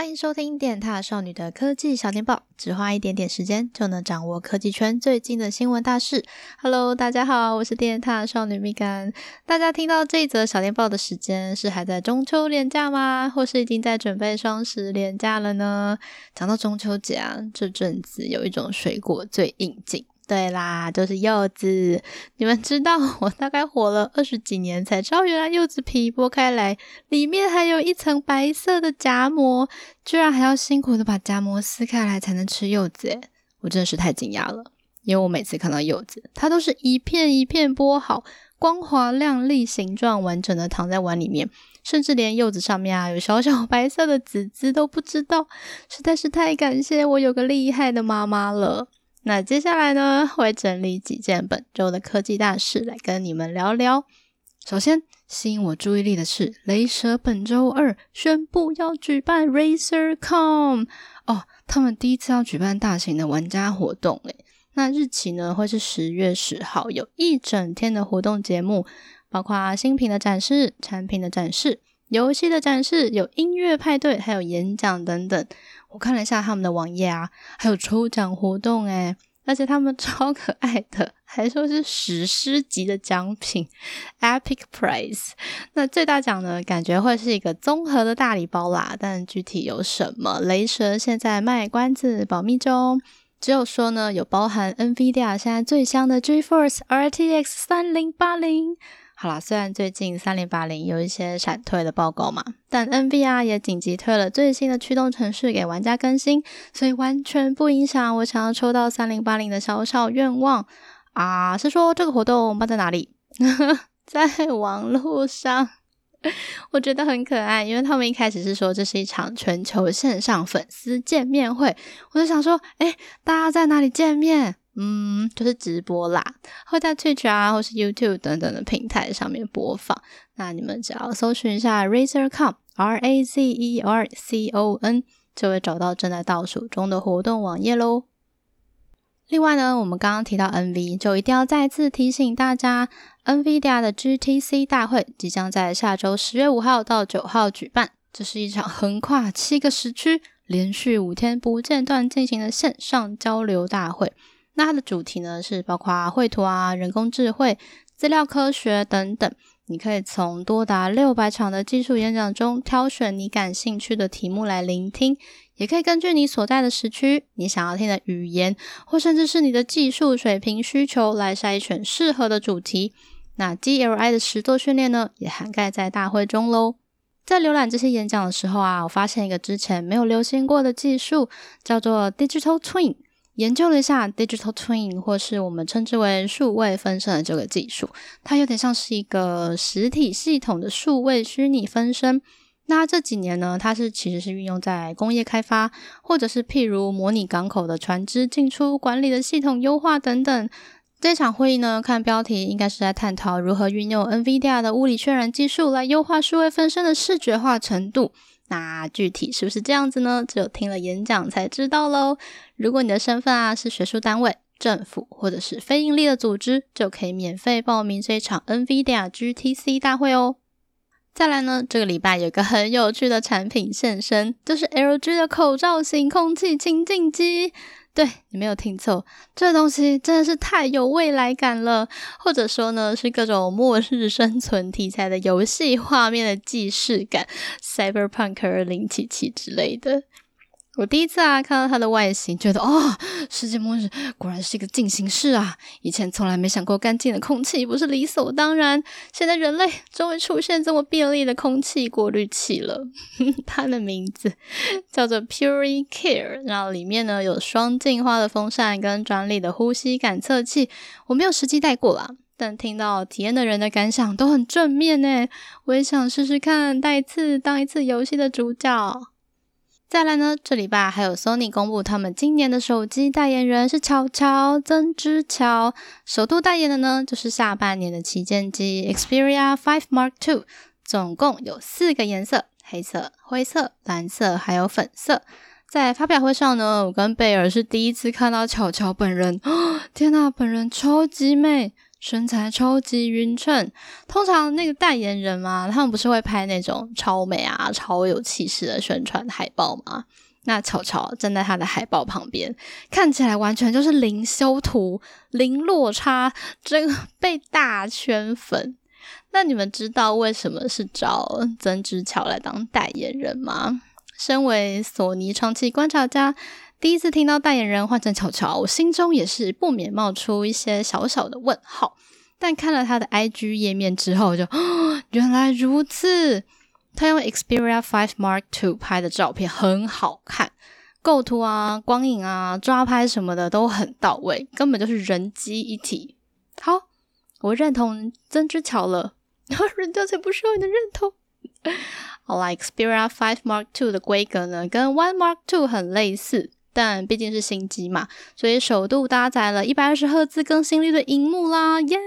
欢迎收听电獭少女的科技小电报，只花一点点时间就能掌握科技圈最近的新闻大事。Hello，大家好，我是电獭少女蜜柑。大家听到这一则小电报的时间是还在中秋连假吗？或是已经在准备双十连假了呢？讲到中秋节啊，这阵子有一种水果最应景。对啦，就是柚子。你们知道，我大概活了二十几年才知道，原来柚子皮剥开来，里面还有一层白色的夹膜，居然还要辛苦的把夹膜撕开来才能吃柚子。诶，我真的是太惊讶了，因为我每次看到柚子，它都是一片一片剥好，光滑亮丽，形状完整的躺在碗里面，甚至连柚子上面啊有小小白色的籽籽都不知道，实在是太感谢我有个厉害的妈妈了。那接下来呢，会整理几件本周的科技大事来跟你们聊聊。首先吸引我注意力的是，雷蛇本周二宣布要举办 RazerCon 哦，他们第一次要举办大型的玩家活动诶。那日期呢会是十月十号，有一整天的活动节目，包括新品的展示、产品的展示、游戏的展示、有音乐派对，还有演讲等等。我看了一下他们的网页啊，还有抽奖活动诶，而且他们超可爱的，还说是史诗级的奖品，Epic Prize。那最大奖呢，感觉会是一个综合的大礼包啦，但具体有什么，雷蛇现在卖关子，保密中。只有说呢，有包含 NVIDIA 现在最香的 GeForce RTX 三零八零。好啦，虽然最近三零八零有一些闪退的报告嘛，但 N V R 也紧急推了最新的驱动程序给玩家更新，所以完全不影响我想要抽到三零八零的小小愿望啊！是说这个活动办在哪里？在网络上，我觉得很可爱，因为他们一开始是说这是一场全球线上粉丝见面会，我就想说，诶，大家在哪里见面？嗯，就是直播啦，会在 Twitch 啊，或是 YouTube 等等的平台上面播放。那你们只要搜寻一下 RazerCon，R A Z E R C O N，就会找到正在倒数中的活动网页喽。另外呢，我们刚刚提到 NV，就一定要再次提醒大家，NVIDIA 的 GTC 大会即将在下周十月五号到九号举办。这是一场横跨七个时区、连续五天不间断进行的线上交流大会。那它的主题呢，是包括绘图啊、人工智慧、资料科学等等。你可以从多达六百场的技术演讲中挑选你感兴趣的题目来聆听，也可以根据你所在的时区、你想要听的语言，或甚至是你的技术水平需求来筛选适合的主题。那 GLI 的实作训练呢，也涵盖在大会中喽。在浏览这些演讲的时候啊，我发现一个之前没有流行过的技术，叫做 Digital Twin。研究了一下 digital twin，或是我们称之为数位分身的这个技术，它有点像是一个实体系统的数位虚拟分身。那这几年呢，它是其实是运用在工业开发，或者是譬如模拟港口的船只进出管理的系统优化等等。这场会议呢，看标题应该是在探讨如何运用 NVIDIA 的物理渲染技术来优化数位分身的视觉化程度。那具体是不是这样子呢？只有听了演讲才知道喽。如果你的身份啊是学术单位、政府或者是非营利的组织，就可以免费报名这一场 NVIDIA GTC 大会哦。再来呢，这个礼拜有个很有趣的产品现身，就是 LG 的口罩型空气清净机。对，你没有听错，这东西真的是太有未来感了，或者说呢，是各种末日生存题材的游戏画面的既视感，Cyberpunk 二零七七之类的。我第一次啊看到它的外形，觉得哦，世界末日果然是一个进行式啊！以前从来没想过干净的空气不是理所当然，现在人类终于出现这么便利的空气过滤器了。它的名字叫做 PuriCare，然后里面呢有双净化的风扇跟专利的呼吸感测器。我没有实际戴过啦，但听到体验的人的感想都很正面诶，我也想试试看，戴一次当一次游戏的主角。再来呢，这礼拜还有 Sony 公布他们今年的手机代言人是乔乔曾之乔，首度代言的呢就是下半年的旗舰机 Xperia 5 Mark II，总共有四个颜色：黑色、灰色、蓝色，还有粉色。在发表会上呢，我跟贝尔是第一次看到乔乔本人，天呐，本人超级美！身材超级匀称。通常那个代言人嘛，他们不是会拍那种超美啊、超有气势的宣传海报吗？那巧巧站在他的海报旁边，看起来完全就是零修图、零落差，真的被大圈粉。那你们知道为什么是找曾之乔来当代言人吗？身为索尼长期观察家，第一次听到代言人换成巧巧，我心中也是不免冒出一些小小的问号。但看了他的 IG 页面之后就，哦，原来如此。他用 Xperia 5 Mark II 拍的照片很好看，构图啊、光影啊、抓拍什么的都很到位，根本就是人机一体。好，我认同曾之乔了。然 后人家才不需要你的认同。好啦，Xperia 5 Mark II 的规格呢，跟 One Mark II 很类似，但毕竟是新机嘛，所以首度搭载了一百二十赫兹更新率的荧幕啦，耶！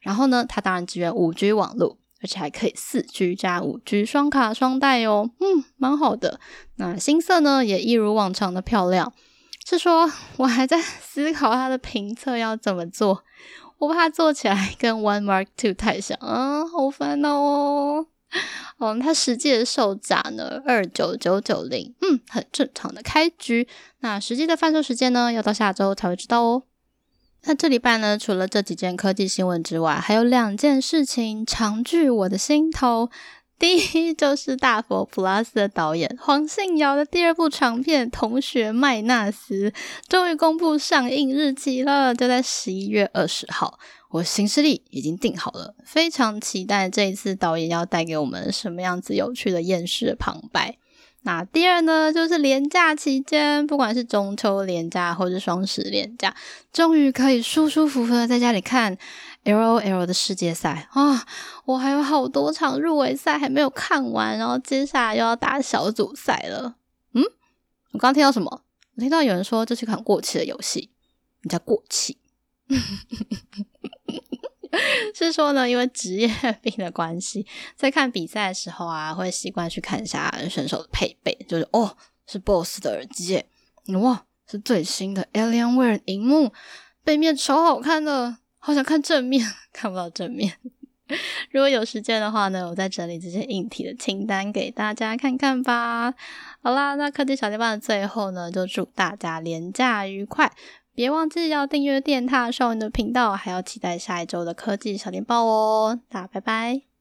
然后呢，它当然支援五 G 网络，而且还可以四 G 加五 G 双卡双待哦，嗯，蛮好的。那新色呢，也一如往常的漂亮。是说，我还在思考它的评测要怎么做。我怕做起来跟 One Mark Two 太像啊，好烦恼哦。嗯，它实际的售价呢，二九九九零，嗯，很正常的开局。那实际的贩售时间呢，要到下周才会知道哦。那这礼拜呢，除了这几件科技新闻之外，还有两件事情常驻我的心头。第一就是大佛 Plus 的导演黄信尧的第二部长片《同学麦纳斯》终于公布上映日期了，就在十一月二十号。我行事历已经定好了，非常期待这一次导演要带给我们什么样子有趣的厌世旁白。那第二呢，就是廉假期间，不管是中秋廉假或是双十廉假，终于可以舒舒服服的在家里看 LOL 的世界赛啊！我还有好多场入围赛还没有看完，然后接下来又要打小组赛了。嗯，我刚刚听到什么？我听到有人说这是款过气的游戏，你叫过气。是说呢，因为职业病的关系，在看比赛的时候啊，会习惯去看一下选手的配备，就是哦，是 BOSS 的耳机，哇，是最新的 Alienware 荧幕，背面超好看的，好想看正面，看不到正面。如果有时间的话呢，我再整理这些硬体的清单给大家看看吧。好啦，那科技小地方的最后呢，就祝大家连假愉快。别忘记要订阅电踏少年的频道，还要期待下一周的科技小电报哦！大家拜拜。